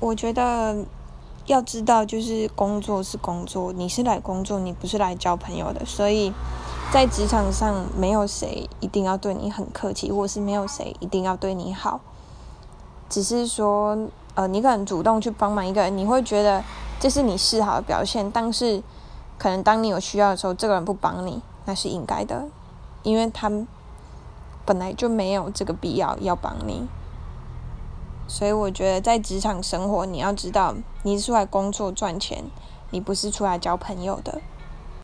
我觉得要知道，就是工作是工作，你是来工作，你不是来交朋友的。所以在职场上，没有谁一定要对你很客气，或是没有谁一定要对你好。只是说，呃，你可能主动去帮忙一个人，你会觉得这是你示好的表现。但是，可能当你有需要的时候，这个人不帮你，那是应该的，因为他本来就没有这个必要要帮你。所以我觉得在职场生活，你要知道，你是出来工作赚钱，你不是出来交朋友的。